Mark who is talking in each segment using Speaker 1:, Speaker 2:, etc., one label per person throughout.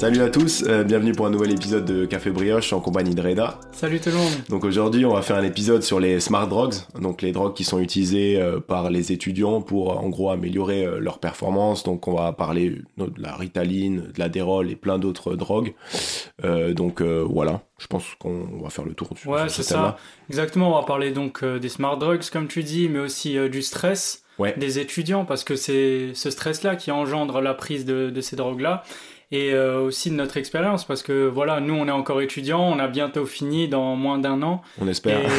Speaker 1: Salut à tous, euh, bienvenue pour un nouvel épisode de Café Brioche en compagnie de Reda.
Speaker 2: Salut tout le monde.
Speaker 1: Donc aujourd'hui, on va faire un épisode sur les smart drugs, donc les drogues qui sont utilisées euh, par les étudiants pour en gros améliorer euh, leur performance. Donc on va parler de la Ritaline, de la Dérol et plein d'autres drogues. donc voilà, je pense qu'on va faire le tour.
Speaker 2: Ouais, c'est ça. Exactement, on va parler donc des smart drugs comme tu dis, mais aussi du stress. des étudiants parce que c'est ce stress-là qui engendre la prise de, de ces drogues-là et euh, aussi de notre expérience parce que voilà, nous on est encore étudiants, on a bientôt fini dans moins d'un an.
Speaker 1: On espère.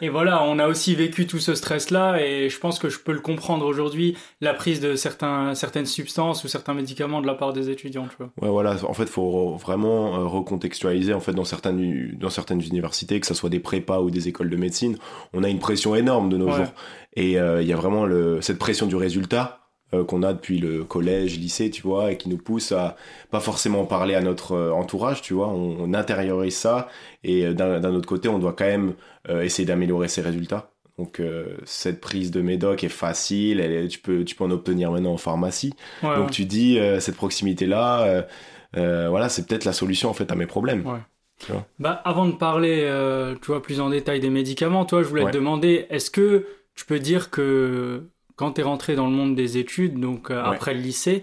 Speaker 2: Et, voilà, on a aussi vécu tout ce stress-là et je pense que je peux le comprendre aujourd'hui, la prise de certains, certaines substances ou certains médicaments de la part des étudiants. Tu vois.
Speaker 1: Ouais, voilà, en fait, il faut vraiment euh, recontextualiser en fait dans certaines, dans certaines universités, que ce soit des prépas ou des écoles de médecine, on a une pression énorme de nos jours. Et euh, il y a vraiment le, cette pression du résultat euh, qu'on a depuis le collège, lycée, tu vois, et qui nous pousse à pas forcément parler à notre euh, entourage, tu vois, on, intériorise ça, et euh, d'un autre côté, on doit quand même essayer d'améliorer ses résultats. Donc cette prise de médoc est facile, elle tu, peux, tu peux en obtenir maintenant en pharmacie. Donc tu dis, cette proximité-là, voilà, c'est peut-être la solution en fait à mes problèmes.
Speaker 2: Bah, avant de parler tu vois, plus en détail des médicaments, toi, je voulais te demander, est-ce que tu peux dire que quand tu es rentré dans le monde des études, donc euh, après le lycée,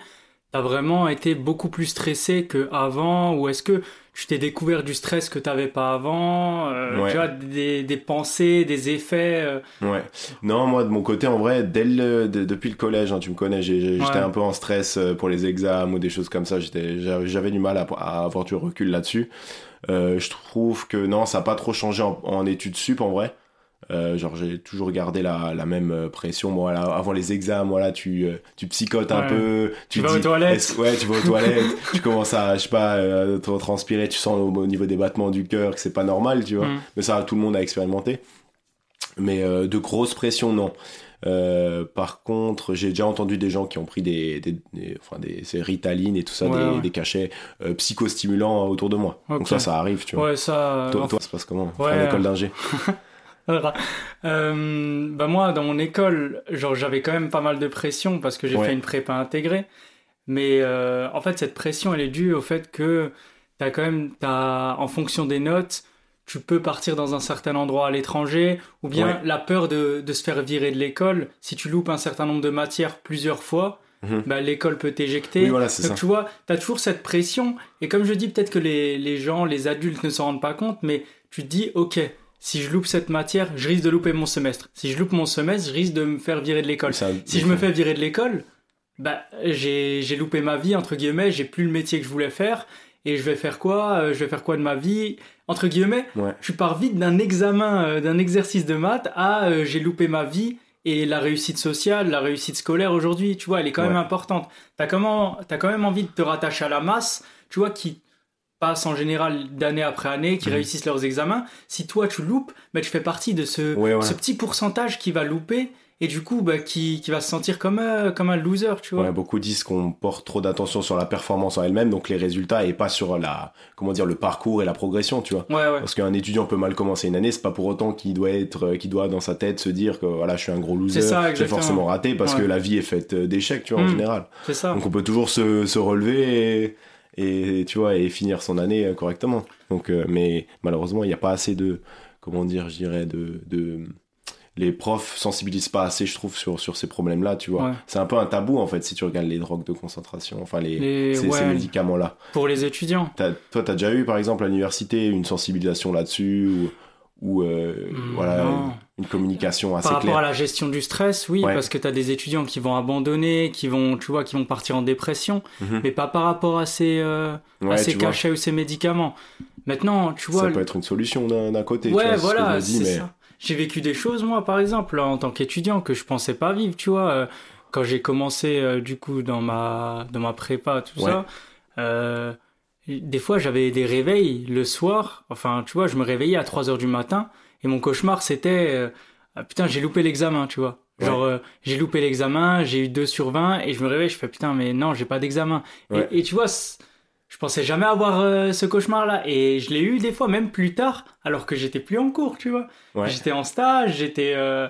Speaker 2: tu as vraiment été beaucoup plus stressé qu'avant Ou est-ce que tu t'es découvert du stress que tu n'avais pas avant euh, Tu vois, des, des, pensées, des effets euh?
Speaker 1: Ouais. Non, moi, de mon côté, en vrai, dès le, depuis le collège, hein, tu me connais, j'étais un peu en stress pour les examens ou des choses comme ça. J'avais du mal à, avoir du recul là-dessus. je trouve que non, ça n'a pas trop changé en, en études sup, en vrai. Euh, genre j'ai toujours gardé la, la même euh, pression. Voilà avant les examens voilà tu euh, tu psychotes un peu.
Speaker 2: Tu, vas aux toilettes.
Speaker 1: ouais tu vas aux toilettes. Tu commences à je sais pas euh, transpirer tu sens au, niveau des battements du cœur que c'est pas normal tu vois. Mm. mais ça tout le monde a expérimenté. Mais de grosses pressions non. Par contre, j'ai déjà entendu des gens qui ont pris des, des, enfin des, Ritaline et tout ça, des, des, cachets psychostimulants autour de moi. Donc ça, ça arrive, tu vois.
Speaker 2: Ouais, ça.
Speaker 1: Toi, toi ça se passe comment? Ouais. En école d'ingé
Speaker 2: Euh, bah moi, dans mon école, genre j'avais quand même pas mal de pression parce que j'ai fait une prépa intégrée. Mais euh, en fait, cette pression, elle est due au fait que t'as quand même, as, en fonction des notes, tu peux partir dans un certain endroit à l'étranger, ou bien la peur de, de, se faire virer de l'école. Si tu loupes un certain nombre de matières plusieurs fois, bah, l'école peut t'éjecter.
Speaker 1: voilà,
Speaker 2: Donc
Speaker 1: ça.
Speaker 2: tu vois, tu as toujours cette pression. Et comme je dis, peut-être que les, les gens, les adultes ne s'en rendent pas compte, mais tu te dis, ok, si je loupe cette matière, je risque de louper mon semestre. Si je loupe mon semestre, je risque de me faire virer de l'école. Si je me fais virer de l'école, bah, j'ai, j'ai loupé ma vie, entre guillemets, j'ai plus le métier que je voulais faire. Et je vais faire quoi euh, Je vais faire quoi de ma vie Entre guillemets, je pars vite d'un examen, euh, d'un exercice de maths à euh, j'ai loupé ma vie et la réussite sociale, la réussite scolaire aujourd'hui, tu vois, elle est quand même importante. T'as, comment, t'as quand même envie de te rattacher à la masse, tu vois, qui, passent en général d'année après année, qui mhm. réussissent leurs examens. Si toi tu loupes, bah, tu fais partie de ce, ce petit pourcentage qui va louper et du coup bah, qui, qui va se sentir comme, un, comme un loser, tu vois.
Speaker 1: Ouais, beaucoup disent qu'on porte trop d'attention sur la performance en elle-même, donc les résultats et pas sur la comment dire le parcours et la progression, tu vois.
Speaker 2: Ouais,
Speaker 1: Parce qu'un étudiant peut mal commencer une année, c'est pas pour autant qu'il doit être qu'il doit dans sa tête se dire que voilà, je suis un gros loser, j'ai forcément raté parce que la vie est faite d'échecs, tu vois en hmm. général.
Speaker 2: C'est ça.
Speaker 1: Donc on peut toujours se, se relever et et tu vois et finir son année euh, correctement. Donc, euh, mais malheureusement, il n'y a pas assez de comment dire, je dirais de, de les profs sensibilisent pas assez, je trouve, sur, sur ces problèmes-là, tu vois. C'est un peu un tabou, en fait, si tu regardes les drogues de concentration, enfin, les, ces, médicaments-là.
Speaker 2: Pour les étudiants.
Speaker 1: As, toi, tu as déjà eu, par exemple, à l'université, une sensibilisation là-dessus ou ou euh, hmm, voilà une communication assez.
Speaker 2: Par rapport à la gestion du stress, oui, parce que tu as des étudiants qui vont abandonner, qui vont, tu vois, qui vont partir en dépression, mhm. mais pas par rapport à ces, euh, à ces cachets ou ces médicaments. Maintenant, tu vois.
Speaker 1: Ça peut être une solution d'un côté.
Speaker 2: Ouais, voilà, c'est ça. J'ai vécu des choses, moi, par exemple, en tant qu'étudiant, que je pensais pas vivre, tu vois. Euh, quand j'ai commencé, euh, du coup, dans ma, dans ma prépa, tout ça, des fois j'avais des réveils le soir, enfin tu vois, je me réveillais à 3 heures du matin et mon cauchemar c'était euh, ah, putain, j'ai loupé l'examen, tu vois. Genre euh, j'ai loupé l'examen, j'ai eu 2 sur 20 et je me réveille, je fais putain mais non, j'ai pas d'examen. Et, tu vois je pensais jamais avoir euh, ce cauchemar-là. Et je l'ai eu des fois, même plus tard, alors que j'étais plus en cours, tu vois. J'étais en stage, j'étais euh,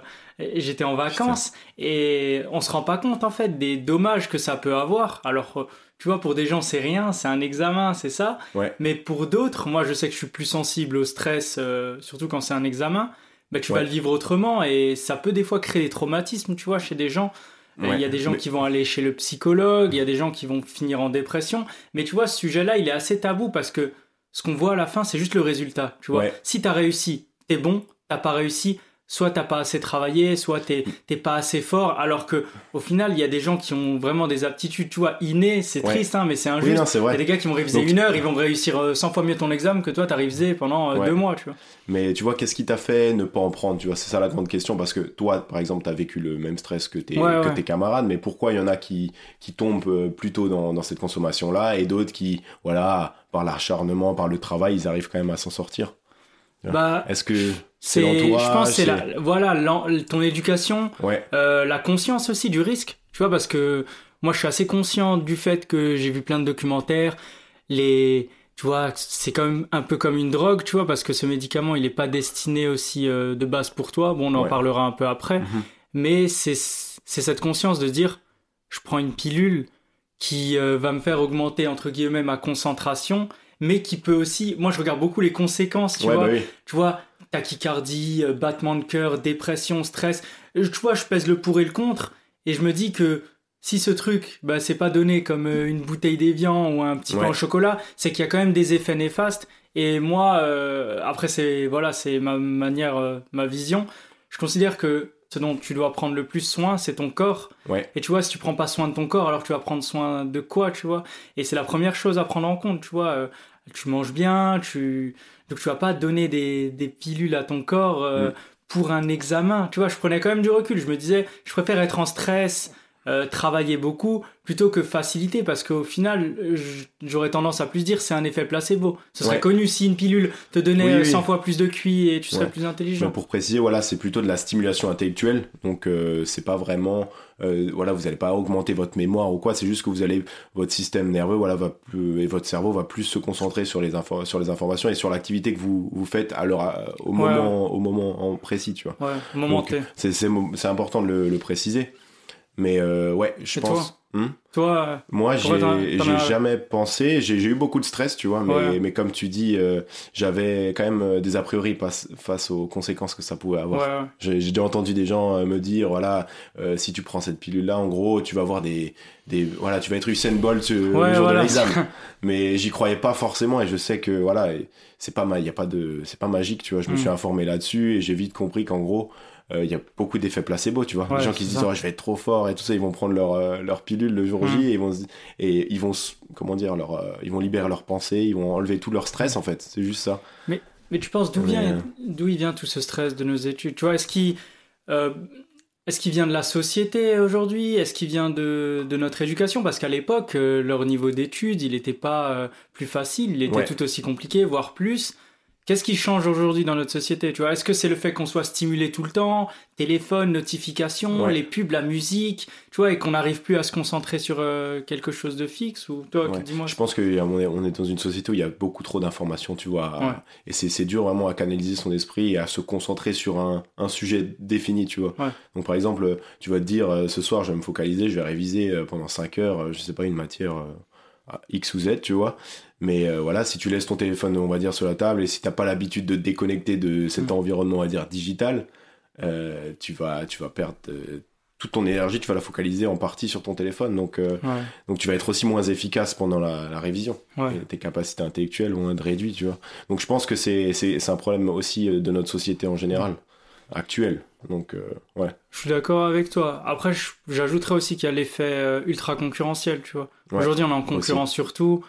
Speaker 2: j'étais en vacances. Et on se rend pas compte, en fait, des dommages que ça peut avoir. Alors, euh, tu vois, pour des gens, c'est rien, c'est un examen, c'est ça. Mais pour d'autres, moi, je sais que je suis plus sensible au stress, surtout quand c'est un examen. Bah, tu vas le vivre autrement et ça peut des fois créer des traumatismes, tu vois, chez des gens. Il y a des gens qui vont aller chez le psychologue, il y a des gens qui vont finir en dépression. Mais tu vois, ce sujet-là, il est assez tabou parce que ce qu'on voit à la fin, c'est juste le résultat. Tu vois, si t'as réussi, t'es bon. T'as pas réussi, soit t'as pas assez travaillé, soit t'es t'es pas assez fort, alors que au final il y a des gens qui ont vraiment des aptitudes, tu vois, innées, c'est triste, hein, mais c'est injuste. il y a des gars qui vont réviser une heure, ils vont réussir 100 euh, fois mieux ton examen que toi t'as révisé pendant euh, deux mois, tu vois.
Speaker 1: Mais tu vois, qu'est-ce qui t'a fait ne pas en prendre, tu vois, c'est ça la grande question, parce que toi, par exemple, t'as vécu le même stress que tes, que tes camarades, mais pourquoi il y en a qui, qui tombent euh, plutôt dans, dans cette consommation-là et d'autres qui, voilà, par l'acharnement, par le travail, ils arrivent quand même à s'en sortir? Bah, Est-ce que c'est
Speaker 2: Je pense c'est la, voilà ton éducation, euh, la conscience aussi du risque. Tu vois parce que moi je suis assez conscient du fait que j'ai vu plein de documentaires. Les tu vois c'est quand même un peu comme une drogue tu vois parce que ce médicament il est pas destiné aussi euh, de base pour toi. Bon on en parlera un peu après. Mhm. Mais c'est c'est cette conscience de dire je prends une pilule qui euh, va me faire augmenter entre guillemets ma concentration mais qui peut aussi. Moi, je regarde beaucoup les conséquences, tu vois. Bah tu vois, tachycardie, euh, battement de cœur, dépression, stress. Euh, tu vois, je pèse le pour et le contre, et je me dis que si ce truc, bah, c'est pas donné comme euh, une bouteille d'évian ou un petit pain au chocolat, c'est qu'il y a quand même des effets néfastes. Et moi, après, c'est voilà, c'est ma manière, ma vision. Je considère que ce dont tu dois prendre le plus soin, c'est ton corps. Et tu vois, si tu prends pas soin de ton corps, alors tu vas prendre soin de quoi, tu vois? Et c'est la première chose à prendre en compte, tu vois tu manges bien, tu donc tu vas pas donner des, des pilules à ton corps euh, mm. pour un examen. Tu vois, je prenais quand même du recul. Je me disais, je préfère être en stress, euh, travailler beaucoup plutôt que faciliter parce qu'au final j'aurais tendance à plus dire c'est un effet placebo. Ce serait connu si une pilule te donnait 100 fois plus de QI et tu serais plus intelligent.
Speaker 1: Pour préciser voilà c'est plutôt de la stimulation intellectuelle donc euh, c'est pas vraiment euh, voilà vous allez pas augmenter votre mémoire ou quoi c'est juste que vous allez votre système nerveux voilà va plus et votre cerveau va plus se concentrer sur les infos sur les informations et sur l'activité que vous vous faites à au moment au moment en précis tu vois.
Speaker 2: Moment
Speaker 1: c'est c'est important de le, le préciser mais euh, ouais, je pense.
Speaker 2: Hmm toi,
Speaker 1: Moi, j'ai jamais pensé. J'ai eu beaucoup de stress, tu vois, mais, mais comme tu dis, euh, j'avais quand même euh, des a priori face aux conséquences que ça pouvait avoir. J'ai déjà entendu des gens me dire, voilà, si tu prends cette pilule-là, en gros, tu vas avoir des, des, voilà, tu vas être Usain Bolt le jour de l'examen. mais j'y croyais pas forcément, et je sais que voilà, c'est pas il y a pas de, c'est pas magique, tu vois. Je me hmm. suis informé là-dessus et j'ai vite compris qu'en gros il euh, y a beaucoup d'effets placebo, tu vois. les gens qui se disent oh, je vais être trop fort et tout ça, ils vont prendre leur, euh, leur pilule le jour J mm. et ils vont et ils vont comment dire leur euh, ils vont libérer leurs pensées, ils vont enlever tout leur stress en fait. C'est juste ça.
Speaker 2: Mais mais tu penses d'où vient d'où il vient tout ce stress de nos études? Tu vois, est-ce qu'il est-ce qu'il vient de la société aujourd'hui? Est-ce qu'il vient de, de, notre éducation? Parce qu'à l'époque, leur niveau d'études, il n'était pas plus facile, il était tout aussi compliqué, voire plus. Qu'est-ce qui change aujourd'hui dans notre société Tu vois, est-ce que c'est le fait qu'on soit stimulé tout le temps, téléphone, notifications, les pubs, la musique, tu vois, et qu'on n'arrive plus à se concentrer sur euh, quelque chose de fixe ou toi, dis-moi.
Speaker 1: Je pense qu'on est, on est dans une société où il y a beaucoup trop d'informations, tu vois, et c'est dur vraiment à canaliser son esprit et à se concentrer sur un, un sujet défini, tu vois. Donc par exemple, tu vas te dire, euh, ce soir, je vais me focaliser, je vais réviser euh, pendant 5 heures, je sais pas, une matière X ou Z, tu vois. Mais euh, voilà, si tu laisses ton téléphone, on va dire, sur la table et si t'as pas l'habitude de te déconnecter de cet mm. environnement, on va dire, digital, euh, tu, vas, tu vas perdre euh, toute ton énergie, tu vas la focaliser en partie sur ton téléphone. Donc, donc tu vas être aussi moins efficace pendant la, révision. tes capacités intellectuelles vont être réduites, tu vois. Donc je pense que c'est un problème aussi de notre société en général actuelle. Donc, ouais.
Speaker 2: Je suis d'accord avec toi. Après, j'ajouterais aussi qu'il y a l'effet ultra concurrentiel, tu vois. Aujourd'hui, on est en concurrence surtout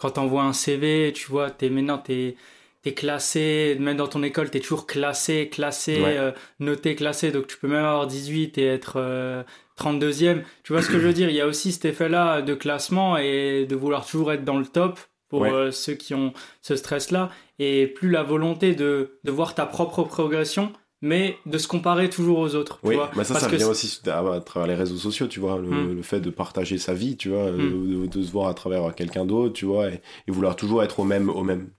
Speaker 2: quand t'envoies un CV, tu vois, t'es maintenant t'es es classé, même dans ton école, t'es toujours classé, classé, euh, noté, classé, donc tu peux même avoir 18 et être 32e. Euh, tu vois ce que je veux dire? Il y a aussi cet effet-là de classement et de vouloir toujours être dans le top pour euh, ceux qui ont ce stress-là. Et plus la volonté de, de voir ta propre progression, mais de se comparer toujours aux autres.
Speaker 1: Oui,
Speaker 2: tu vois
Speaker 1: bah ça,
Speaker 2: Parce
Speaker 1: ça vient aussi à, à travers les réseaux sociaux, tu vois, le,
Speaker 2: Mm.
Speaker 1: le fait de partager sa vie, tu vois,
Speaker 2: Mm.
Speaker 1: de, de se voir à travers quelqu'un d'autre, tu vois, et, et vouloir toujours être au même, au même,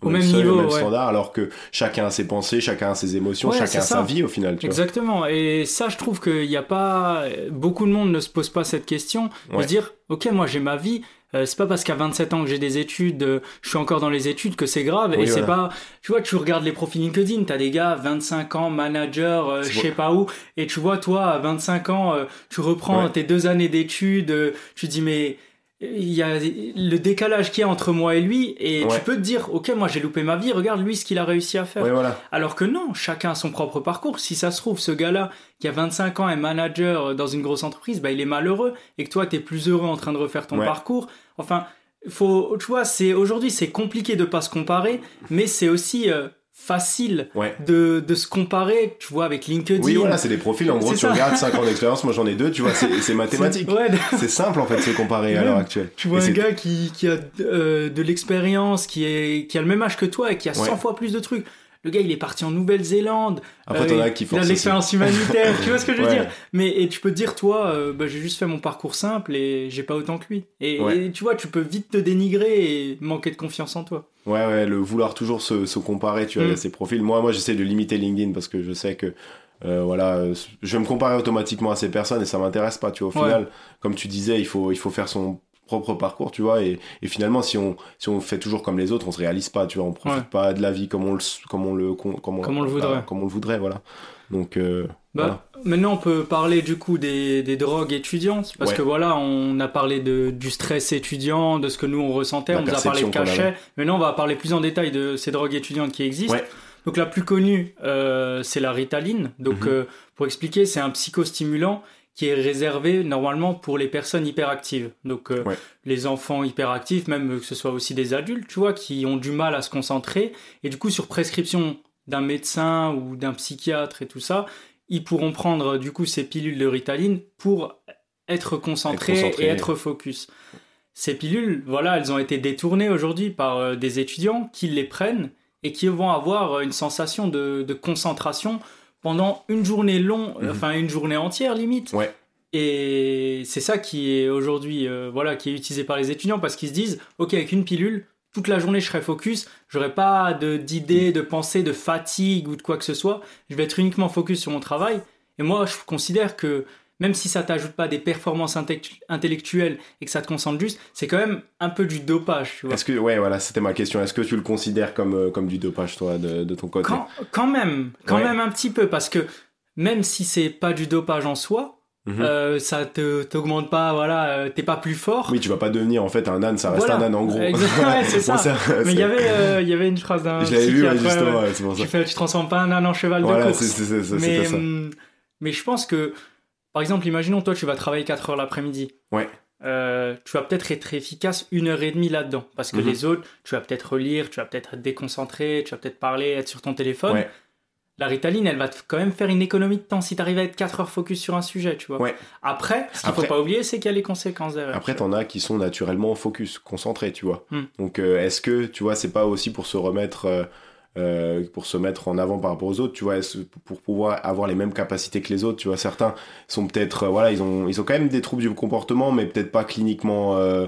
Speaker 2: Au même niveau,
Speaker 1: au même
Speaker 2: ouais.
Speaker 1: standard, alors que chacun a ses pensées, chacun a ses émotions,
Speaker 2: Ouais,
Speaker 1: chacun a
Speaker 2: ça.
Speaker 1: sa vie au final, tu vois.
Speaker 2: Exactement. Et ça, je trouve qu'il n'y a pas. Beaucoup de monde ne se pose pas cette question. De
Speaker 1: Ouais.
Speaker 2: se dire, ok, moi j'ai ma vie. Euh, c'est pas parce qu'à 27 ans que j'ai des études, euh, je suis encore dans les études que c'est grave.
Speaker 1: Oui,
Speaker 2: et c'est
Speaker 1: voilà.
Speaker 2: pas. Tu vois, tu regardes les profils LinkedIn, t'as des gars, 25 ans, manager, euh, je sais pas où. Et tu vois, toi, à 25 ans, euh, tu reprends
Speaker 1: Ouais.
Speaker 2: tes deux années d'études, euh, tu dis, mais. Il y a le décalage qu'il y a entre moi et lui, et
Speaker 1: Ouais.
Speaker 2: tu peux te dire, ok, moi j'ai loupé ma vie, regarde lui ce qu'il a réussi à faire.
Speaker 1: Ouais, voilà.
Speaker 2: Alors que non, chacun a son propre parcours. Si ça se trouve, ce gars-là, qui a 25 ans, est manager dans une grosse entreprise, bah, il est malheureux. Et que toi, t'es plus heureux en train de refaire ton
Speaker 1: Ouais.
Speaker 2: parcours. Enfin, faut, tu vois, c'est, aujourd'hui, c'est compliqué de pas se comparer, mais c'est aussi euh, facile
Speaker 1: Ouais.
Speaker 2: de, de se comparer, tu vois, avec LinkedIn.
Speaker 1: Oui, voilà, c'est des profils. En gros, tu
Speaker 2: ça.
Speaker 1: regardes 5 ans d'expérience, moi j'en ai deux, tu vois, c'est c'est mathématique.
Speaker 2: Ouais,
Speaker 1: C'est simple en fait de se comparer à l'heure actuelle.
Speaker 2: tu vois
Speaker 1: Et
Speaker 2: un gars qui, qui a euh, de l'expérience, qui, est, qui a le même âge que toi et qui a 100
Speaker 1: Ouais.
Speaker 2: fois plus de trucs. Le gars, il est parti en Nouvelle-Zélande.
Speaker 1: Après,
Speaker 2: Euh,
Speaker 1: t'en as qui
Speaker 2: il a l'expérience humanitaire, tu vois ce que je veux
Speaker 1: Ouais.
Speaker 2: dire? Mais et tu peux te dire, toi, euh, bah, j'ai juste fait mon parcours simple et j'ai pas autant que lui. Et,
Speaker 1: Ouais.
Speaker 2: et tu vois, tu peux vite te dénigrer et manquer de confiance en toi.
Speaker 1: Ouais, ouais, le vouloir toujours se, se comparer, tu vois,
Speaker 2: Mm.
Speaker 1: à ces profils. Moi, moi, j'essaie de limiter LinkedIn parce que je sais que, euh, voilà, je vais me comparer automatiquement à ces personnes et ça m'intéresse pas, tu vois. Au
Speaker 2: Ouais.
Speaker 1: final, comme tu disais, il faut, il faut faire son propre parcours, tu vois, et, et finalement, si on, si on fait toujours comme les autres, on se réalise pas, tu vois, on profite
Speaker 2: Ouais.
Speaker 1: pas de la vie comme on le, comme on le, comme on,
Speaker 2: Comme on le voudrait.
Speaker 1: comme on le voudrait, voilà. Donc, euh,
Speaker 2: Bah, Maintenant, on peut parler du coup des, des drogues étudiantes, parce
Speaker 1: Ouais.
Speaker 2: que voilà, on a parlé de, du stress étudiant, de ce que nous on ressentait,
Speaker 1: La
Speaker 2: on nous a parlé de cachet. Maintenant, on va parler plus en détail de ces drogues étudiantes qui existent.
Speaker 1: Ouais.
Speaker 2: Donc la plus connue, euh, c'est la Ritaline. Donc
Speaker 1: Mhm.
Speaker 2: euh, pour expliquer, c'est un psychostimulant qui est réservé normalement pour les personnes hyperactives. Donc euh,
Speaker 1: Ouais.
Speaker 2: les enfants hyperactifs, même que ce soit aussi des adultes, tu vois, qui ont du mal à se concentrer. Et du coup, sur prescription d'un médecin ou d'un psychiatre et tout ça, ils pourront prendre du coup ces pilules de Ritaline pour être concentrés
Speaker 1: Être concentrés.
Speaker 2: et être focus. Ces pilules, voilà, elles ont été détournées aujourd'hui par euh, des étudiants qui les prennent et qui vont avoir euh, une sensation de, de concentration pendant une journée longue,
Speaker 1: Mhm.
Speaker 2: enfin une journée entière limite.
Speaker 1: Ouais.
Speaker 2: Et c'est ça qui est aujourd'hui, euh, voilà, qui est utilisé par les étudiants parce qu'ils se disent, ok, avec une pilule, toute la journée je serai focus, j'aurai pas de d'idées, de pensées, de fatigue ou de quoi que ce soit. Je vais être uniquement focus sur mon travail. Et moi, je considère que même si ça t'ajoute pas des performances intellectuelles et que ça te concentre juste, c'est quand même un peu du dopage.
Speaker 1: Est-ce que, ouais, voilà, c'était ma question. Est-ce que tu le considères comme, euh, comme du dopage, toi, de, de ton côté?
Speaker 2: Quand, quand même, quand
Speaker 1: Ouais.
Speaker 2: même un petit peu, parce que même si c'est pas du dopage en soi,
Speaker 1: Mhm.
Speaker 2: euh, ça te t'augmente pas, voilà, euh, t'es pas plus fort.
Speaker 1: Oui, tu vas pas devenir en fait un âne, ça reste
Speaker 2: Voilà.
Speaker 1: un âne en gros.
Speaker 2: Exactement, ouais, c'est
Speaker 1: Bon,
Speaker 2: ça. Mais il y avait, euh, il y avait une phrase d'un.
Speaker 1: Je l'avais vu, ouais, justement,
Speaker 2: ouais.
Speaker 1: c'est pour ça.
Speaker 2: Tu fais, tu transformes pas un âne en cheval
Speaker 1: Voilà,
Speaker 2: de course.
Speaker 1: c'est- c'est- c'est-
Speaker 2: mais,
Speaker 1: c'était ça.
Speaker 2: hum, mais je pense que, par exemple, imaginons toi, tu vas travailler 4 heures l'après-midi.
Speaker 1: Ouais.
Speaker 2: Euh, tu vas peut-être être efficace une heure et demie là-dedans. Parce que
Speaker 1: Mhm.
Speaker 2: les autres, tu vas peut-être relire, tu vas peut-être être déconcentré, tu vas peut-être parler, être sur ton téléphone.
Speaker 1: Ouais.
Speaker 2: La Ritaline, elle va quand même faire une économie de temps si tu arrives à être 4 heures focus sur un sujet, tu vois.
Speaker 1: Ouais.
Speaker 2: Après, ce qu'il
Speaker 1: Après-
Speaker 2: faut pas oublier, c'est qu'il y a les conséquences derrière.
Speaker 1: Après, t'en as qui sont naturellement focus, concentrés, tu vois.
Speaker 2: Hmm.
Speaker 1: Donc, euh, est-ce que, tu vois, c'est pas aussi pour se remettre, euh, euh, pour se mettre en avant par rapport aux autres, tu vois, pour pouvoir avoir les mêmes capacités que les autres, tu vois. Certains sont peut-être, euh, voilà, ils ont, ils ont quand même des troubles du comportement, mais peut-être pas cliniquement euh,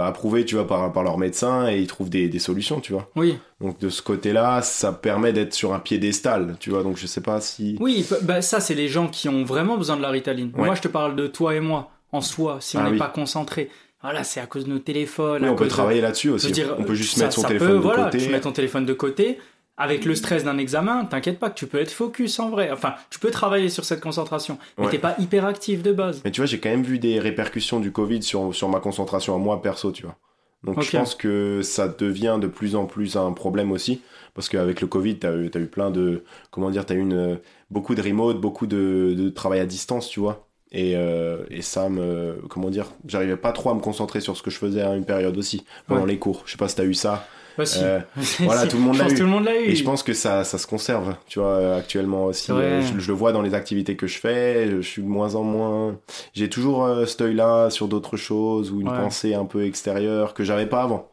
Speaker 1: approuvés, tu vois, par, par leur médecin, et ils trouvent des, des solutions, tu vois.
Speaker 2: Oui,
Speaker 1: Donc, de ce côté-là, ça permet d'être sur un piédestal, tu vois. Donc, je sais pas si.
Speaker 2: oui, bah, ça, c'est les gens qui ont vraiment besoin de la Ritaline.
Speaker 1: Ouais.
Speaker 2: Moi, je te parle de toi et moi, en soi, si on
Speaker 1: Ah
Speaker 2: n'est
Speaker 1: oui.
Speaker 2: pas concentré. Voilà, c'est à cause de nos téléphones.
Speaker 1: Oui,
Speaker 2: à
Speaker 1: on peut
Speaker 2: de-
Speaker 1: travailler là-dessus aussi.
Speaker 2: dire,
Speaker 1: on peut juste
Speaker 2: ça-
Speaker 1: mettre son
Speaker 2: ça
Speaker 1: téléphone
Speaker 2: peut,
Speaker 1: de
Speaker 2: voilà,
Speaker 1: côté.
Speaker 2: Tu mets ton téléphone de côté. Avec le stress d'un examen, t'inquiète pas que tu peux être focus en vrai. Enfin, tu peux travailler sur cette concentration. Mais
Speaker 1: Ouais.
Speaker 2: t'es pas hyper actif de base.
Speaker 1: Mais tu vois, j'ai quand même vu des répercussions du Covid sur, sur ma concentration à moi perso, tu vois. Donc je pense que ça devient de plus en plus un problème aussi. Parce qu'avec le Covid, t'as eu, t'as eu plein de. Comment dire, t'as eu une, beaucoup de remote, beaucoup de, de travail à distance, tu vois. Et, euh, et ça me. Comment dire J'arrivais pas trop à me concentrer sur ce que je faisais à une période aussi, pendant
Speaker 2: Ouais.
Speaker 1: les cours. Je sais pas si t'as eu ça.
Speaker 2: Bah, si.
Speaker 1: Euh, voilà, tout le monde l'a eu. Et je pense que ça, ça se conserve, tu vois, euh, actuellement aussi.
Speaker 2: Ouais.
Speaker 1: Je, je le vois dans les activités que je fais, je suis de moins en moins. J'ai toujours euh, cet œil-là sur d'autres choses ou une
Speaker 2: Ouais.
Speaker 1: pensée un peu extérieure que j'avais pas avant.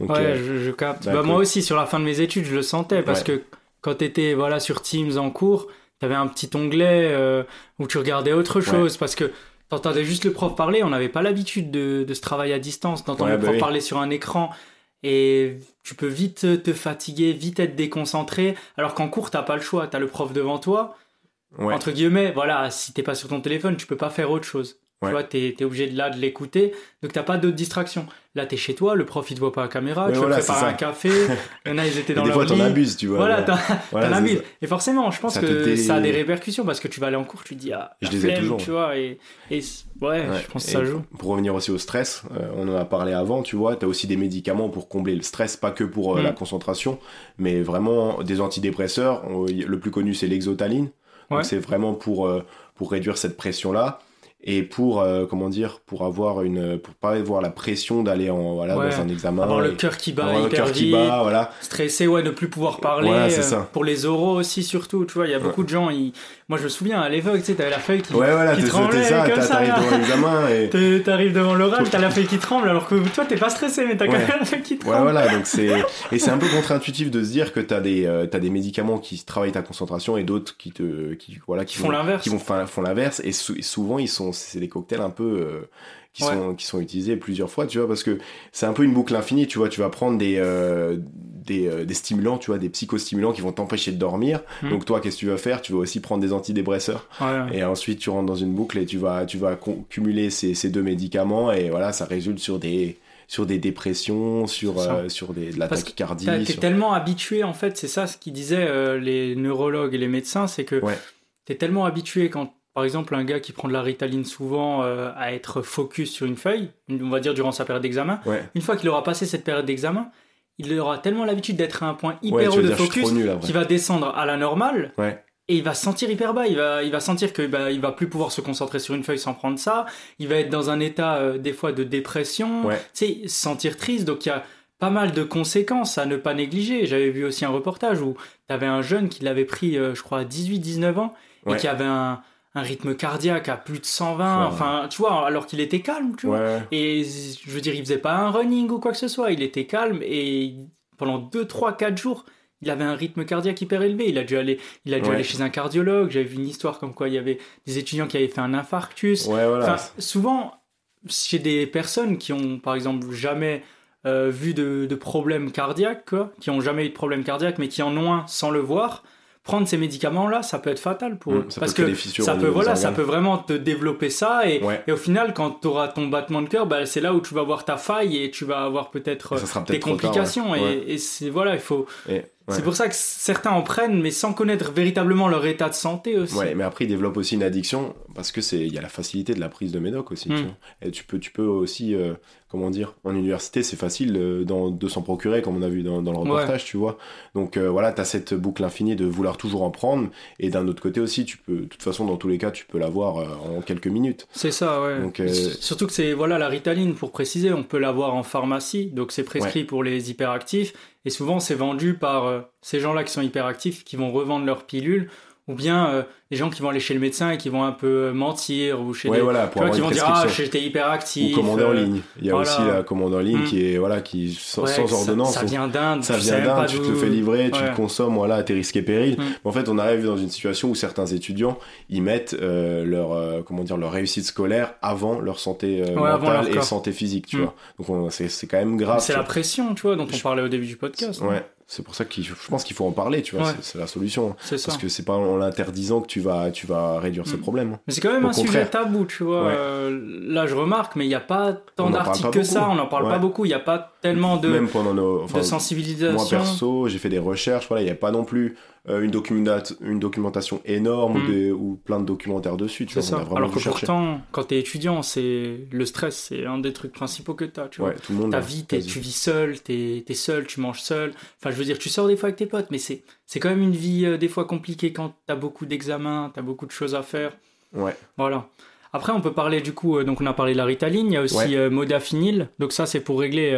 Speaker 1: Donc,
Speaker 2: Ouais, je, je capte.
Speaker 1: bah,
Speaker 2: Bah, moi aussi, sur la fin de mes études, je le sentais parce que quand t'étais voilà sur Teams en cours, t'avais un petit onglet euh, où tu regardais autre chose parce que t'entendais juste le prof parler. On n'avait pas l'habitude de, de ce travail à distance, d'entendre
Speaker 1: Ouais,
Speaker 2: le
Speaker 1: bah
Speaker 2: prof
Speaker 1: oui.
Speaker 2: parler sur un écran. Et tu peux vite te fatiguer, vite être déconcentré. Alors qu'en cours, t'as pas le choix. T'as le prof devant toi.
Speaker 1: Ouais.
Speaker 2: Entre guillemets, voilà, si t'es pas sur ton téléphone, tu peux pas faire autre chose.
Speaker 1: Ouais.
Speaker 2: Tu vois, t'es es obligé de là de l'écouter. Donc t'as pas d'autres distractions. Là, t'es chez toi, le prof il te voit pas à la caméra,
Speaker 1: Ouais,
Speaker 2: tu
Speaker 1: voilà,
Speaker 2: préparer
Speaker 1: ça.
Speaker 2: un café. Il y en a, ils étaient dans
Speaker 1: des
Speaker 2: leur
Speaker 1: fois, t'en
Speaker 2: lit.
Speaker 1: abuses, tu vois.
Speaker 2: Voilà, t'en
Speaker 1: Voilà,
Speaker 2: t'en abuses. Et forcément, je pense
Speaker 1: Ça
Speaker 2: que
Speaker 1: dé-
Speaker 2: ça a des répercussions parce que tu vas aller en cours, tu te dis, ah,
Speaker 1: Je les ai toujours.
Speaker 2: tu vois. Et, et ouais,
Speaker 1: Ouais.
Speaker 2: je pense que ça joue.
Speaker 1: Pour revenir aussi au stress, euh, on en a parlé avant, tu vois, tu as aussi des médicaments pour combler le stress, pas que pour euh,
Speaker 2: Mm.
Speaker 1: la concentration, mais vraiment des antidépresseurs. On- le plus connu, c'est l'exotaline. Donc c'est vraiment pour, euh, pour réduire cette pression-là et pour, euh, comment dire, pour avoir une, pour pas avoir la pression d'aller en, voilà,
Speaker 2: Ouais.
Speaker 1: dans un examen.
Speaker 2: Avoir le cœur qui bat hyper
Speaker 1: cœur qui bat, voilà.
Speaker 2: stressé ouais ne plus pouvoir parler
Speaker 1: Voilà,
Speaker 2: euh,
Speaker 1: ça.
Speaker 2: pour les oraux aussi surtout tu vois il y a beaucoup de gens ils... moi je me souviens à l'époque tu sais t'avais la feuille qui
Speaker 1: Ouais, voilà, t'es ça, t'arrives devant l'examen et.
Speaker 2: T'es- t'arrives devant l'oral t'as la feuille qui tremble alors que toi t'es pas stressé mais t'as quand même la feuille qui
Speaker 1: Ouais,
Speaker 2: tremble
Speaker 1: voilà, donc c'est et c'est un peu contre-intuitif de se dire que t'as des euh, des médicaments qui travaillent ta concentration et d'autres qui te qui voilà qui
Speaker 2: Qui font l'inverse.
Speaker 1: qui vont faire font l'inverse et, sou- et souvent ils sont c'est des cocktails un peu euh, qui
Speaker 2: Ouais.
Speaker 1: sont qui sont utilisés plusieurs fois, tu vois, parce que c'est un peu une boucle infinie, tu vois, tu vas prendre des euh, des, euh, des stimulants, tu vois, des psychostimulants qui vont t'empêcher de dormir.
Speaker 2: Mhm.
Speaker 1: Donc toi, qu'est-ce que tu vas faire? Tu vas aussi prendre des antidépresseurs
Speaker 2: Ouais, ouais.
Speaker 1: et ensuite tu rentres dans une boucle et tu vas tu vas cumuler ces, ces deux médicaments et voilà, ça résulte sur des sur des dépressions, sur euh, sur des de la
Speaker 2: Parce
Speaker 1: tachycardie.
Speaker 2: T'es
Speaker 1: sur-
Speaker 2: tellement habitué, en fait, c'est ça ce qu'ils disaient euh, les neurologues et les médecins, c'est que
Speaker 1: Ouais.
Speaker 2: t'es tellement habitué quand, par exemple, un gars qui prend de la ritaline souvent euh, à être focus sur une feuille, on va dire durant sa période d'examen,
Speaker 1: Ouais.
Speaker 2: une fois qu'il aura passé cette période d'examen, il aura tellement l'habitude d'être à un point hyper haut de
Speaker 1: dire,
Speaker 2: focus qu'il va descendre à la normale
Speaker 1: Ouais.
Speaker 2: et il va se sentir hyper bas. Il va, il va sentir que bah, il va plus pouvoir se concentrer sur une feuille sans prendre ça. Il va être dans un état euh, des fois de dépression. Tu sais, se sentir triste. Donc il y a pas mal de conséquences à ne pas négliger. J'avais vu aussi un reportage où tu avais un jeune qui l'avait pris, euh, je crois, à 18-19 ans et qui avait un, un rythme cardiaque à plus de 120.
Speaker 1: Ouais.
Speaker 2: Enfin, tu vois, alors qu'il était calme, tu vois.
Speaker 1: Ouais.
Speaker 2: Et je veux dire, il faisait pas un running ou quoi que ce soit. Il était calme et pendant 2, 3, 4 jours, il avait un rythme cardiaque hyper élevé. Il a dû aller, il a dû
Speaker 1: Ouais.
Speaker 2: aller chez un cardiologue. J'avais vu une histoire comme quoi il y avait des étudiants qui avaient fait un infarctus.
Speaker 1: Ouais, voilà.
Speaker 2: Enfin, souvent, chez des personnes qui ont, par exemple, jamais euh, vu de, de problème cardiaque, quoi, qui ont jamais eu de problème cardiaque, mais qui en ont un sans le voir, prendre ces médicaments-là, ça peut être fatal pour
Speaker 1: Mm,
Speaker 2: eux. Parce que ça peut, voilà, ça peut vraiment te développer ça. Et,
Speaker 1: Ouais.
Speaker 2: et au final, quand tu auras ton battement de cœur, bah, c'est là où tu vas voir ta faille et tu vas avoir peut-être des
Speaker 1: tard,
Speaker 2: complications.
Speaker 1: ouais.
Speaker 2: Et,
Speaker 1: Ouais.
Speaker 2: et c'est voilà, il faut.
Speaker 1: Et-
Speaker 2: C'est pour ça que certains en prennent, mais sans connaître véritablement leur état de santé aussi.
Speaker 1: Ouais, mais après ils développent aussi une addiction parce que c'est il y a la facilité de la prise de médoc aussi. tu
Speaker 2: Mm.
Speaker 1: vois. Et tu peux tu peux aussi euh, comment dire en université c'est facile euh, dans- de s'en procurer comme on a vu dans, dans le reportage tu vois. Donc euh, voilà t'as cette boucle infinie de vouloir toujours en prendre et d'un autre côté aussi tu peux de toute façon dans tous les cas tu peux l'avoir euh, en quelques minutes.
Speaker 2: C'est ça, ouais.
Speaker 1: Donc, euh,
Speaker 2: Surtout que c'est voilà la Ritaline pour préciser, on peut l'avoir en pharmacie, donc c'est prescrit pour les hyperactifs et souvent c'est vendu par euh, ces gens-là qui sont hyperactifs qui vont revendre leurs pilules ou bien euh, des gens qui vont aller chez le médecin et qui vont un peu euh, mentir ou chez
Speaker 1: Ouais
Speaker 2: des
Speaker 1: voilà pour
Speaker 2: vois, qui vont dire ah j'étais hyperactif.
Speaker 1: ou commander en
Speaker 2: euh,
Speaker 1: ligne. Il y a
Speaker 2: voilà.
Speaker 1: aussi la commande en ligne
Speaker 2: Mm.
Speaker 1: qui est voilà qui sans,
Speaker 2: ouais,
Speaker 1: sans
Speaker 2: ça-
Speaker 1: ordonnance.
Speaker 2: Ça, vient d'Inde.
Speaker 1: ça vient
Speaker 2: pas
Speaker 1: tu te le fais livrer, tu le consommes, voilà, à tes risques et périls.
Speaker 2: Mm.
Speaker 1: Mais en fait, on arrive dans une situation où certains étudiants, ils mettent euh, leur, euh, comment dire, leur réussite scolaire avant leur santé euh, mentale
Speaker 2: leur
Speaker 1: et santé physique, tu
Speaker 2: Mm.
Speaker 1: vois. Donc on- c'est c'est quand même grave.
Speaker 2: C'est la pression, tu vois, dont on parlait au début du podcast.
Speaker 1: Ouais, c'est pour ça que je pense qu'il faut en parler, tu vois.
Speaker 2: Ouais.
Speaker 1: C'est- la solution.
Speaker 2: C'est ça.
Speaker 1: Parce que c'est pas en l'interdisant que tu vas, tu vas réduire ce
Speaker 2: Mm.
Speaker 1: problème.
Speaker 2: Mais c'est quand même
Speaker 1: Au
Speaker 2: un sujet tabou, tu vois.
Speaker 1: Ouais.
Speaker 2: Euh, là, je remarque, mais il n'y a pas tant d'articles que ça. On n'en parle
Speaker 1: Ouais.
Speaker 2: pas beaucoup. Il n'y a pas tellement de,
Speaker 1: Même pendant nos, enfin,
Speaker 2: de sensibilisation.
Speaker 1: Moi perso, j'ai fait des recherches, voilà, il n'y a pas non plus euh, une, documenta- une documentation énorme ou,
Speaker 2: Mm.
Speaker 1: des- ou plein de documentaires dessus, tu
Speaker 2: c'est
Speaker 1: vois, on
Speaker 2: ça.
Speaker 1: a vraiment
Speaker 2: Alors que
Speaker 1: chercher.
Speaker 2: pourtant, quand tu es étudiant, c'est le stress, c'est un des trucs principaux que tu as. Tu vois.
Speaker 1: Ouais, tout le monde.
Speaker 2: Ta vie, t'es- tu vis seul, tu es, seul, tu manges seul. Enfin, je veux dire, tu sors des fois avec tes potes, mais c'est c'est quand même une vie euh, des fois compliquée quand tu as beaucoup d'examens, tu as beaucoup de choses à faire.
Speaker 1: Ouais.
Speaker 2: Voilà. Après, on peut parler du coup, euh, donc on a parlé de la Ritaline, il y a aussi
Speaker 1: Ouais.
Speaker 2: euh, modafinil. Donc ça, c'est pour régler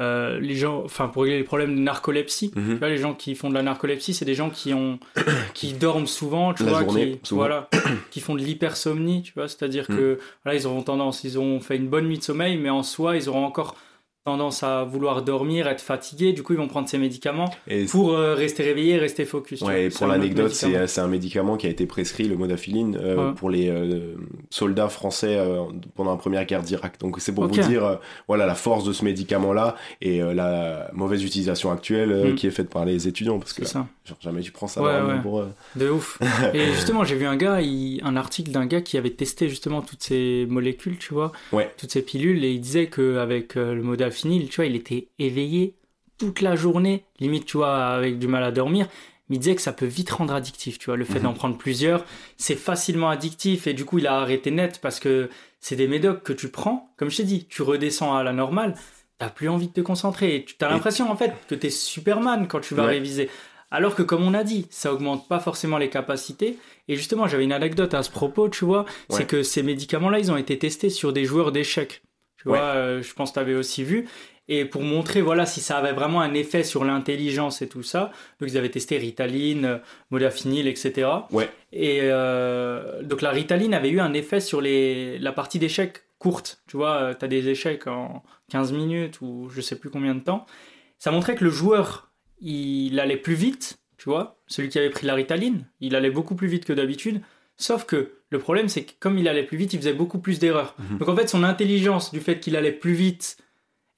Speaker 2: euh, les gens, enfin pour régler les problèmes de narcolepsie.
Speaker 1: Mhm.
Speaker 2: Tu vois, les gens qui font de la narcolepsie, c'est des gens qui ont, qui dorment souvent, tu
Speaker 1: La
Speaker 2: vois,
Speaker 1: journée,
Speaker 2: qui,
Speaker 1: souvent.
Speaker 2: voilà, qui font de l'hypersomnie, tu vois, c'est-à-dire
Speaker 1: Mhm.
Speaker 2: que voilà, ils auront tendance, ils auront fait une bonne nuit de sommeil, mais en soi, ils auront encore tendance à vouloir dormir, être fatigué. Du coup, ils vont prendre ces médicaments pour euh, rester réveillé, rester focus.
Speaker 1: Ouais, et pour l'anecdote, c'est un médicament qui a été prescrit, le modafinine, euh, pour les euh, soldats français pendant la première guerre d'Irak. Donc c'est pour vous dire, voilà, la force de ce médicament-là et la mauvaise utilisation actuelle hmm. qui est faite par les étudiants, parce que ça. genre jamais tu prends ça.
Speaker 2: Pour, De ouf. et justement, j'ai vu un gars, un article d'un gars qui avait testé justement toutes ces molécules, tu vois, toutes ces pilules, et il disait qu'avec le modafinine tu vois, il était éveillé toute la journée, limite, tu vois, avec du mal à dormir. Mais il disait que ça peut vite rendre addictif, tu vois. Le fait d'en mhm. prendre plusieurs, c'est facilement addictif. Et du coup, il a arrêté net parce que c'est des médocs que tu prends. Comme je t'ai dit, tu redescends à la normale, t'as plus envie de te concentrer. Et tu as l'impression, en fait, que t'es Superman quand tu vas réviser. Alors que, comme on a dit, ça augmente pas forcément les capacités. Et justement, j'avais une anecdote à ce propos, tu vois. C'est que ces médicaments-là, ils ont été testés sur des joueurs d'échecs. Tu vois, euh, je pense que tu avais aussi vu. Et pour montrer voilà si ça avait vraiment un effet sur l'intelligence et tout ça, donc ils avaient testé Ritaline, euh, Modafinil, etc.
Speaker 1: Ouais.
Speaker 2: Et euh, donc la Ritaline avait eu un effet sur les, la partie d'échecs courte. Tu vois, tu as des échecs en 15 minutes ou je sais plus combien de temps. Ça montrait que le joueur, il allait plus vite, tu vois. Celui qui avait pris la Ritaline, il allait beaucoup plus vite que d'habitude. Sauf que le problème, c'est que comme il allait plus vite, il faisait beaucoup plus d'erreurs. Mhm. Donc en fait, son intelligence du fait qu'il allait plus vite,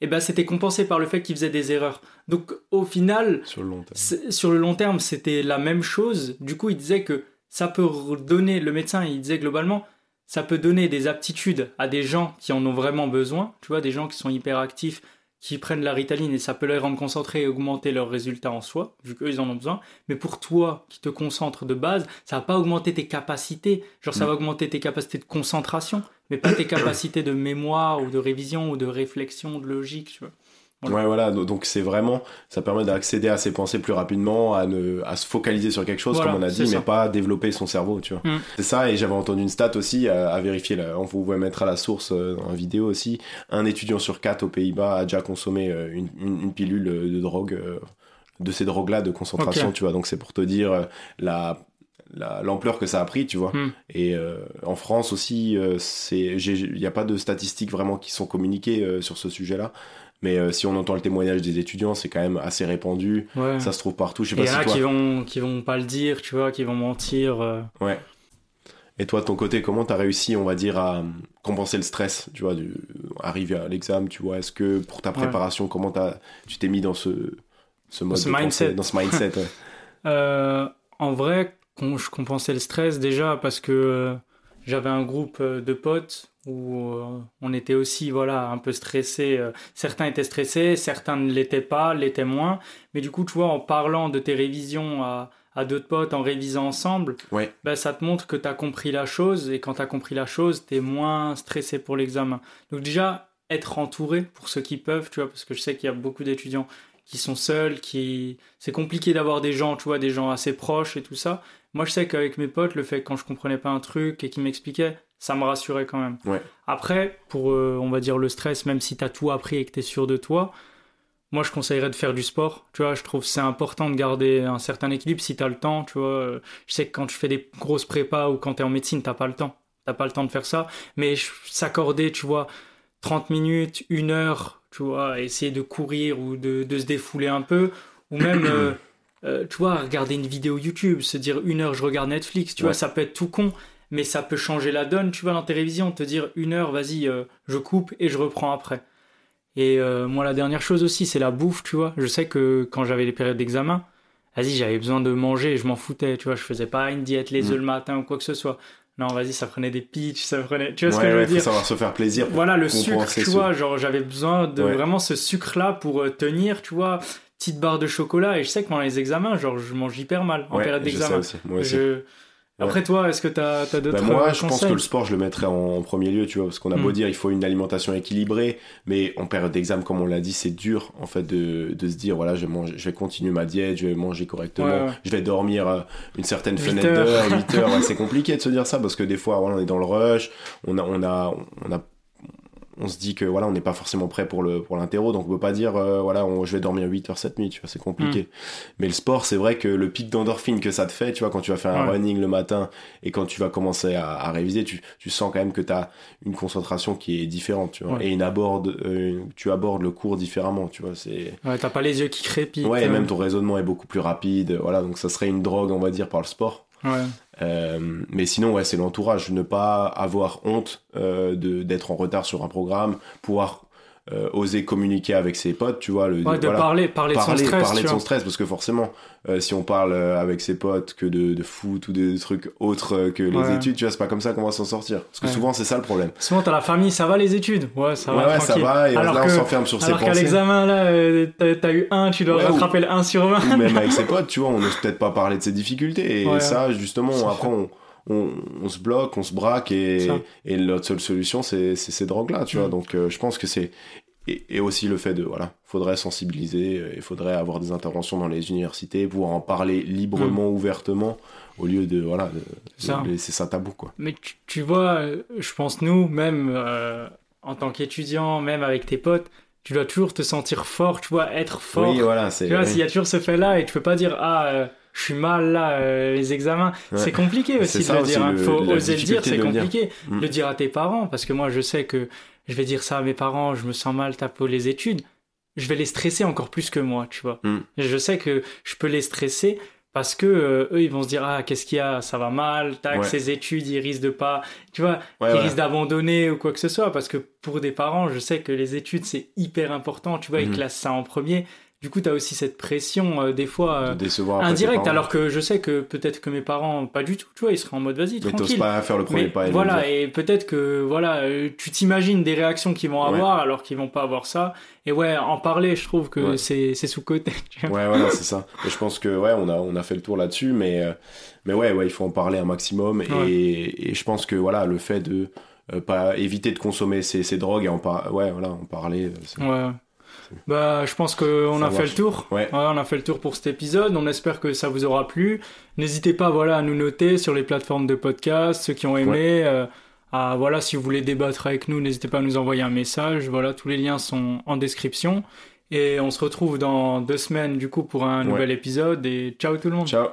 Speaker 2: eh ben, c'était compensé par le fait qu'il faisait des erreurs. Donc au final,
Speaker 1: sur le long
Speaker 2: terme, sur le long terme c'était la même chose. Du coup, il disait que ça peut donner, le médecin, il disait globalement, ça peut donner des aptitudes à des gens qui en ont vraiment besoin, tu vois, des gens qui sont hyperactifs, qui prennent la ritaline et ça peut les rendre concentrés et augmenter leurs résultats en soi, vu qu'eux ils en ont besoin. Mais pour toi qui te concentres de base, ça va pas augmenter tes capacités. Genre ça mm. va augmenter tes capacités de concentration, mais pas tes capacités de mémoire ou de révision ou de réflexion, de logique. Tu vois.
Speaker 1: Ouais, voilà. Donc c'est vraiment, ça permet d'accéder à ses pensées plus rapidement, à, ne, à se focaliser sur quelque chose, comme on a dit, mais pas développer son cerveau, tu vois. Mm. C'est ça, et j'avais entendu une stat aussi à, vérifier, là, on pouvait mettre à la source euh, la vidéo aussi. Un étudiant sur quatre aux Pays-Bas a déjà consommé euh, une, une, pilule de drogue, euh, de ces drogues-là de concentration, tu vois. Donc c'est pour te dire la l'ampleur que ça a pris, tu vois. Mm. Et en France aussi, c'est il n'y a pas de statistiques vraiment qui sont communiquées sur ce sujet-là. Mais euh, si on entend le témoignage des étudiants, c'est quand même assez répandu. Ça se trouve partout. Je sais pas
Speaker 2: si toi... qui vont qui vont pas le dire, tu vois, qui vont mentir. Euh.
Speaker 1: Ouais. Et toi, de ton côté, comment tu as réussi, on va dire, à compenser le stress, tu vois, du... arriver à l'examen, tu vois? Est-ce que pour ta préparation, comment as... tu t'es mis dans ce, ce mode
Speaker 2: ce mindset.
Speaker 1: dans ce mindset
Speaker 2: euh, En vrai, je compensais le stress déjà parce que j'avais un groupe de potes où euh, on était aussi voilà un peu stressé. Euh, certains étaient stressés, certains ne l'étaient pas, l'étaient moins. Mais du coup, tu vois, en parlant de tes révisions à, à d'autres potes, en révisant ensemble,
Speaker 1: ouais.
Speaker 2: ben, ça te montre que tu as compris la chose. Et quand tu as compris la chose, tu es moins stressé pour l'examen. Donc déjà, être entouré pour ceux qui peuvent, tu vois, parce que je sais qu'il y a beaucoup d'étudiants qui sont seuls, qui c'est compliqué d'avoir des gens, tu vois, des gens assez proches et tout ça. Moi, je sais qu'avec mes potes, le fait que quand je comprenais pas un truc et qu'ils m'expliquaient, ça me rassurait quand même. Après, pour, euh, on va dire, le stress, même si tu as tout appris et que tu es sûr de toi, moi, je conseillerais de faire du sport. Tu vois, je trouve c'est important de garder un certain équilibre si tu as le temps. Tu vois, je sais que quand tu fais des grosses prépas ou quand tu es en médecine, t'as pas le temps. T'as pas le temps de faire ça. Mais s'accorder, tu vois, 30 minutes, une heure, tu vois, essayer de courir ou de, de se défouler un peu, ou même, euh, euh, tu vois, regarder une vidéo YouTube, se dire une heure, je regarde Netflix, tu vois, ça peut être tout con, mais ça peut changer la donne, tu vois, dans tes révisions, te dire une heure, vas-y, euh, je coupe et je reprends après. Et euh, moi, la dernière chose aussi, c'est la bouffe, tu vois. Je sais que quand j'avais les périodes d'examen, vas-y, j'avais besoin de manger, je m'en foutais, tu vois, je faisais pas une diète les mm. œufs le matin ou quoi que ce soit. Non, vas-y, ça prenait des pitchs, ça prenait. Tu vois ce que je veux dire?
Speaker 1: savoir se faire plaisir.
Speaker 2: Voilà, le sucre, tu vois, genre j'avais besoin de vraiment ce sucre-là pour tenir, tu vois, petite barre de chocolat. Et je sais que pendant les examens, genre, je mange hyper mal en période d'examen. Je après toi, est-ce que tu as, as d'autres
Speaker 1: bah Moi, je pense que le sport, je le mettrais en, premier lieu, tu vois, parce qu'on a beau hmm. dire il faut une alimentation équilibrée, mais en période d'examen, comme on l'a dit, c'est dur en fait de, de, se dire voilà, je, mange, je vais continuer ma diète, je vais manger correctement, je vais dormir euh, une certaine fenêtre d'heure, 8 heures. c'est compliqué de se dire ça parce que des fois, voilà, on est dans le rush, on a, on a, on a on se dit que voilà, on n'est pas forcément prêt pour le pour l'interro, donc on peut pas dire euh, voilà, on, je vais dormir 8 heures cette nuit, tu vois, c'est compliqué. Mm. Mais le sport, c'est vrai que le pic d'endorphine que ça te fait, tu vois, quand tu vas faire un running le matin et quand tu vas commencer à, à réviser, tu, tu sens quand même que tu as une concentration qui est différente, tu vois, et une aborde, euh, tu abordes le cours différemment, tu vois, c'est.
Speaker 2: Ouais, t'as pas les yeux qui crépitent.
Speaker 1: Ouais, et même ton raisonnement est beaucoup plus rapide, voilà, donc ça serait une drogue, on va dire, par le sport. Euh, mais sinon, ouais, c'est l'entourage. Ne pas avoir honte euh, d'être en retard sur un programme, pouvoir euh, oser communiquer avec ses potes, tu vois. Le,
Speaker 2: ouais, de parler, parler, de son stress.
Speaker 1: Parler de son stress, parce que forcément, euh, si on parle euh, avec ses potes que de, de foot ou des trucs autres que les études, tu vois, c'est pas comme ça qu'on va s'en sortir. Parce que souvent, c'est ça le problème.
Speaker 2: Souvent, t'as la famille, ça va les études Ouais, ça va.
Speaker 1: Ouais, ça va, et alors là, on s'enferme sur ses
Speaker 2: pensées. Alors qu'à l'examen, là, t'as eu un, tu dois rattraper le 1 sur 20.
Speaker 1: Ou même avec ses potes, tu vois, on n'ose peut-être pas parler de ses difficultés. Et ça, justement, après, on on, on, se bloque, on se braque et, et notre seule solution c'est ces drogues-là, tu vois. Mm. Donc euh, je pense que c'est et, et, aussi le fait de voilà, faudrait sensibiliser, il faudrait avoir des interventions dans les universités, pouvoir en parler librement, mm. ouvertement, au lieu de voilà, de, laisser ça tabou quoi.
Speaker 2: Mais tu, vois, euh, je pense nous même euh, en tant qu'étudiant, même avec tes potes, tu dois toujours te sentir fort, tu vois, être fort.
Speaker 1: Oui, voilà, c'est.
Speaker 2: Tu vois, s'il y a toujours ce fait là et tu peux pas dire ah je suis mal là, euh, les examens. C'est compliqué aussi de le dire. Il faut oser le dire, c'est compliqué. Mm. Le dire à tes parents, parce que moi je sais que je vais dire ça à mes parents, je me sens mal, taper les études. Je vais les stresser encore plus que moi, tu vois. Mm. Je sais que je peux les stresser parce que euh, eux ils vont se dire ah qu'est-ce qu'il y a? Ça va mal tac ces études ils risquent de pas tu vois ils risquent d'abandonner ou quoi que ce soit parce que pour des parents je sais que les études c'est hyper important tu vois ils mm. classent ça en premier du coup, tu as aussi cette pression, euh, des fois, euh, indirecte, alors que je sais que peut-être que mes parents, pas du tout, tu vois, ils seraient en mode vas-y, tranquille. Mais
Speaker 1: pas faire le premier pas.
Speaker 2: Et voilà, et peut-être que, voilà, euh, tu t'imagines des réactions qu'ils vont avoir, alors qu'ils vont pas avoir ça. Et ouais, en parler, je trouve que c'est sous-côté.
Speaker 1: Ouais, voilà, c'est ça. Et je pense que, ouais, on a, on a fait le tour là-dessus, mais, mais ouais, ouais, il faut en parler un maximum. Et, et je pense que, voilà, le fait de pas éviter de consommer ces, ces drogues et en, ouais, voilà, en parler.
Speaker 2: Ouais. Bah, je pense qu'on a fait le tour.
Speaker 1: Ouais.
Speaker 2: on a fait le tour pour cet épisode. On espère que ça vous aura plu. N'hésitez pas, voilà, à nous noter sur les plateformes de podcast, ceux qui ont aimé. Euh, à, voilà, si vous voulez débattre avec nous, n'hésitez pas à nous envoyer un message. Voilà, tous les liens sont en description. Et on se retrouve dans deux semaines, du coup, pour un nouvel épisode. Et ciao tout le monde.
Speaker 1: Ciao.